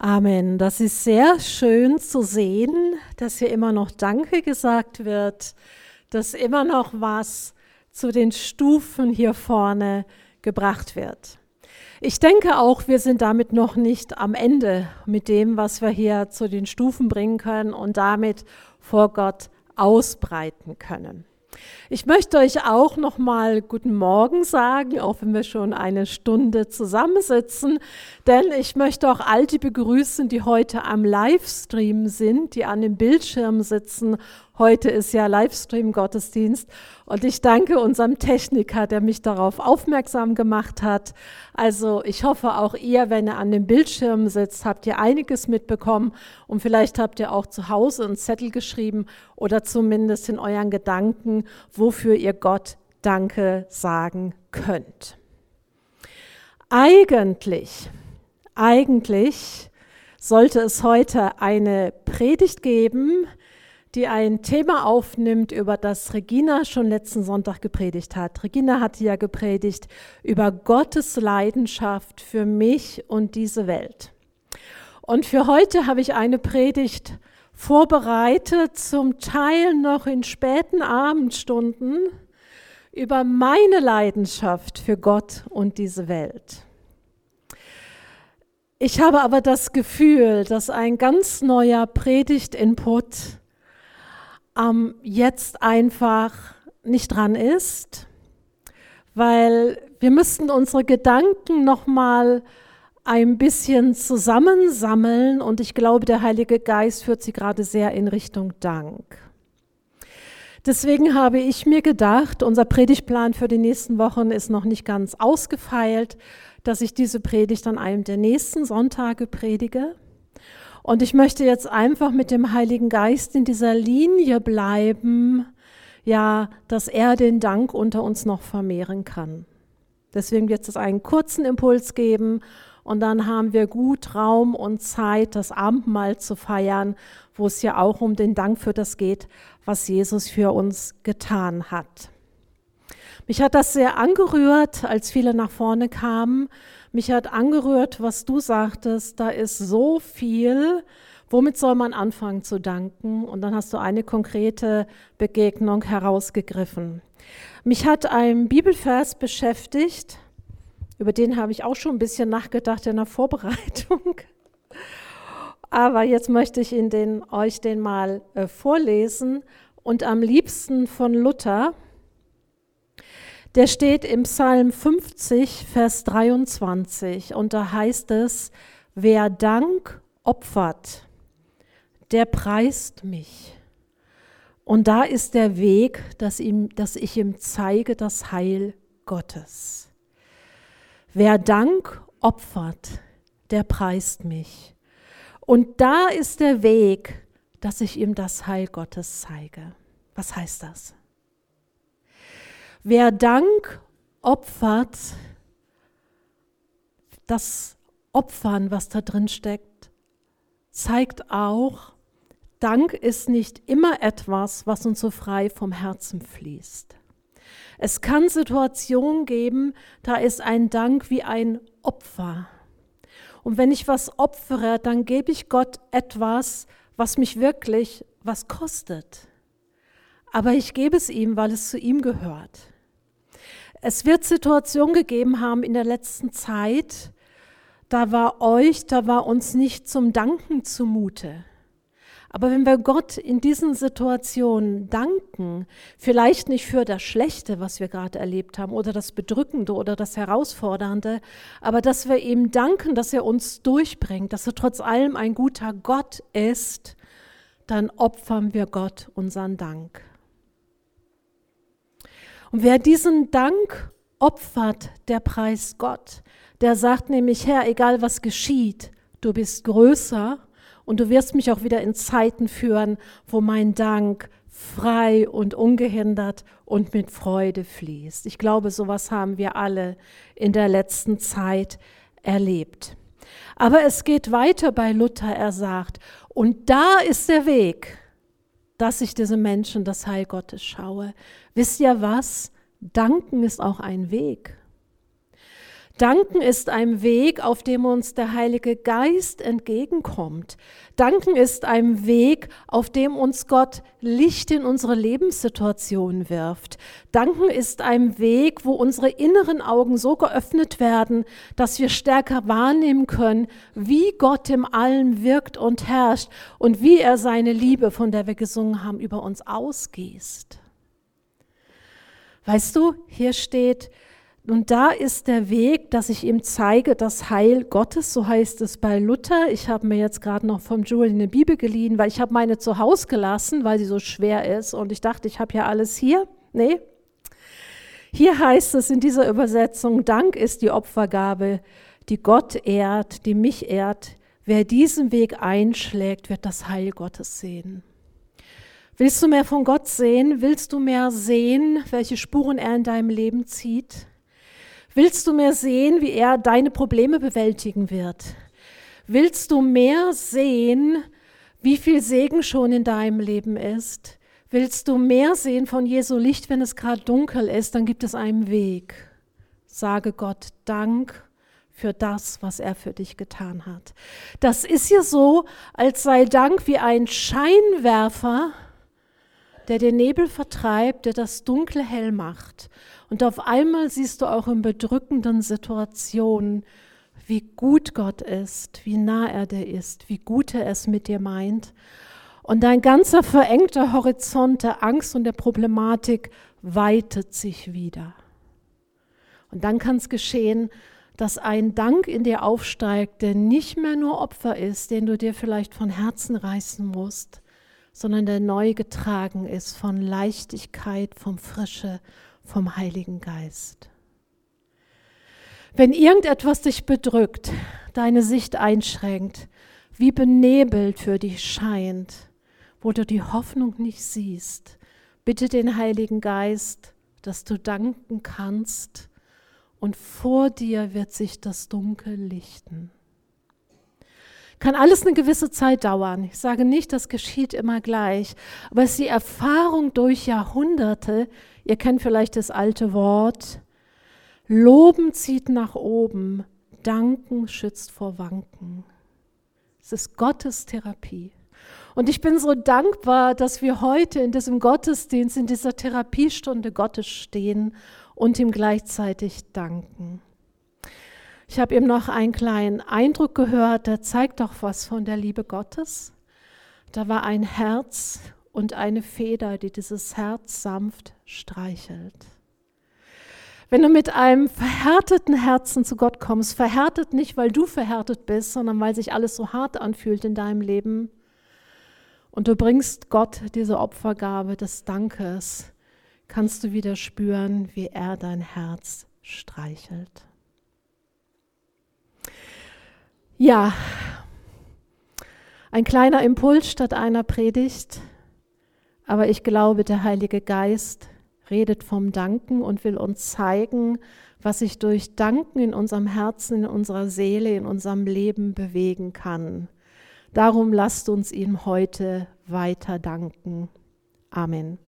Amen. Das ist sehr schön zu sehen, dass hier immer noch Danke gesagt wird, dass immer noch was zu den Stufen hier vorne gebracht wird. Ich denke auch, wir sind damit noch nicht am Ende mit dem, was wir hier zu den Stufen bringen können und damit vor Gott ausbreiten können. Ich möchte euch auch noch mal guten Morgen sagen, auch wenn wir schon eine Stunde zusammensitzen, denn ich möchte auch all die begrüßen, die heute am Livestream sind, die an dem Bildschirm sitzen Heute ist ja Livestream-Gottesdienst und ich danke unserem Techniker, der mich darauf aufmerksam gemacht hat. Also ich hoffe auch ihr, wenn ihr an dem Bildschirm sitzt, habt ihr einiges mitbekommen und vielleicht habt ihr auch zu Hause einen Zettel geschrieben oder zumindest in euren Gedanken, wofür ihr Gott Danke sagen könnt. Eigentlich, eigentlich sollte es heute eine Predigt geben, die ein Thema aufnimmt, über das Regina schon letzten Sonntag gepredigt hat. Regina hatte ja gepredigt über Gottes Leidenschaft für mich und diese Welt. Und für heute habe ich eine Predigt vorbereitet, zum Teil noch in späten Abendstunden, über meine Leidenschaft für Gott und diese Welt. Ich habe aber das Gefühl, dass ein ganz neuer Predigtinput ähm, jetzt einfach nicht dran ist, weil wir müssten unsere Gedanken noch mal ein bisschen zusammensammeln und ich glaube, der Heilige Geist führt sie gerade sehr in Richtung Dank. Deswegen habe ich mir gedacht, unser Predigtplan für die nächsten Wochen ist noch nicht ganz ausgefeilt, dass ich diese Predigt an einem der nächsten Sonntage predige. Und ich möchte jetzt einfach mit dem Heiligen Geist in dieser Linie bleiben, ja, dass er den Dank unter uns noch vermehren kann. Deswegen wird es einen kurzen Impuls geben und dann haben wir gut Raum und Zeit, das Abendmahl zu feiern, wo es ja auch um den Dank für das geht, was Jesus für uns getan hat. Mich hat das sehr angerührt, als viele nach vorne kamen mich hat angerührt, was du sagtest, da ist so viel. Womit soll man anfangen zu danken? Und dann hast du eine konkrete Begegnung herausgegriffen. Mich hat ein Bibelvers beschäftigt, über den habe ich auch schon ein bisschen nachgedacht in der Vorbereitung. Aber jetzt möchte ich Ihnen den, euch den mal äh, vorlesen und am liebsten von Luther der steht im Psalm 50, Vers 23 und da heißt es, wer Dank opfert, der preist mich. Und da ist der Weg, dass, ihm, dass ich ihm zeige das Heil Gottes. Wer Dank opfert, der preist mich. Und da ist der Weg, dass ich ihm das Heil Gottes zeige. Was heißt das? Wer Dank opfert, das Opfern, was da drin steckt, zeigt auch, Dank ist nicht immer etwas, was uns so frei vom Herzen fließt. Es kann Situationen geben, da ist ein Dank wie ein Opfer. Und wenn ich was opfere, dann gebe ich Gott etwas, was mich wirklich was kostet aber ich gebe es ihm, weil es zu ihm gehört. Es wird Situationen gegeben haben in der letzten Zeit, da war euch, da war uns nicht zum Danken zumute. Aber wenn wir Gott in diesen Situationen danken, vielleicht nicht für das Schlechte, was wir gerade erlebt haben, oder das Bedrückende oder das Herausfordernde, aber dass wir ihm danken, dass er uns durchbringt, dass er trotz allem ein guter Gott ist, dann opfern wir Gott unseren Dank. Und wer diesen Dank opfert, der preist Gott. Der sagt nämlich, Herr, egal was geschieht, du bist größer und du wirst mich auch wieder in Zeiten führen, wo mein Dank frei und ungehindert und mit Freude fließt. Ich glaube, sowas haben wir alle in der letzten Zeit erlebt. Aber es geht weiter bei Luther, er sagt, und da ist der Weg, dass ich diese Menschen das Heil Gottes schaue. Wisst ihr was? Danken ist auch ein Weg. Danken ist ein Weg, auf dem uns der Heilige Geist entgegenkommt. Danken ist ein Weg, auf dem uns Gott Licht in unsere Lebenssituation wirft. Danken ist ein Weg, wo unsere inneren Augen so geöffnet werden, dass wir stärker wahrnehmen können, wie Gott im Allen wirkt und herrscht und wie er seine Liebe, von der wir gesungen haben, über uns ausgießt. Weißt du, hier steht, und da ist der Weg, dass ich ihm zeige, das Heil Gottes, so heißt es bei Luther. Ich habe mir jetzt gerade noch vom Julian eine Bibel geliehen, weil ich habe meine zu Hause gelassen, weil sie so schwer ist. Und ich dachte, ich habe ja alles hier. Nee. Hier heißt es in dieser Übersetzung, Dank ist die Opfergabe, die Gott ehrt, die mich ehrt. Wer diesen Weg einschlägt, wird das Heil Gottes sehen. Willst du mehr von Gott sehen? Willst du mehr sehen, welche Spuren er in deinem Leben zieht? Willst du mehr sehen, wie er deine Probleme bewältigen wird? Willst du mehr sehen, wie viel Segen schon in deinem Leben ist? Willst du mehr sehen von Jesu Licht, wenn es gerade dunkel ist, dann gibt es einen Weg. Sage Gott Dank für das, was er für dich getan hat. Das ist ja so, als sei Dank wie ein Scheinwerfer, der den Nebel vertreibt, der das Dunkle hell macht. Und auf einmal siehst du auch in bedrückenden Situationen, wie gut Gott ist, wie nah er dir ist, wie gut er es mit dir meint. Und dein ganzer verengter Horizont der Angst und der Problematik weitet sich wieder. Und dann kann es geschehen, dass ein Dank in dir aufsteigt, der nicht mehr nur Opfer ist, den du dir vielleicht von Herzen reißen musst, sondern der neu getragen ist von Leichtigkeit, von Frische, vom Heiligen Geist. Wenn irgendetwas dich bedrückt, deine Sicht einschränkt, wie benebelt für dich scheint, wo du die Hoffnung nicht siehst, bitte den Heiligen Geist, dass du danken kannst und vor dir wird sich das Dunkel lichten. Kann alles eine gewisse Zeit dauern. Ich sage nicht, das geschieht immer gleich, aber es ist die Erfahrung durch Jahrhunderte, Ihr kennt vielleicht das alte Wort, Loben zieht nach oben, Danken schützt vor Wanken. Es ist Gottes Therapie. Und ich bin so dankbar, dass wir heute in diesem Gottesdienst, in dieser Therapiestunde Gottes stehen und ihm gleichzeitig danken. Ich habe eben noch einen kleinen Eindruck gehört, der zeigt doch was von der Liebe Gottes. Da war ein Herz und eine Feder, die dieses Herz sanft streichelt. Wenn du mit einem verhärteten Herzen zu Gott kommst, verhärtet nicht, weil du verhärtet bist, sondern weil sich alles so hart anfühlt in deinem Leben, und du bringst Gott diese Opfergabe des Dankes, kannst du wieder spüren, wie er dein Herz streichelt. Ja, ein kleiner Impuls statt einer Predigt. Aber ich glaube, der Heilige Geist redet vom Danken und will uns zeigen, was sich durch Danken in unserem Herzen, in unserer Seele, in unserem Leben bewegen kann. Darum lasst uns ihm heute weiter danken. Amen.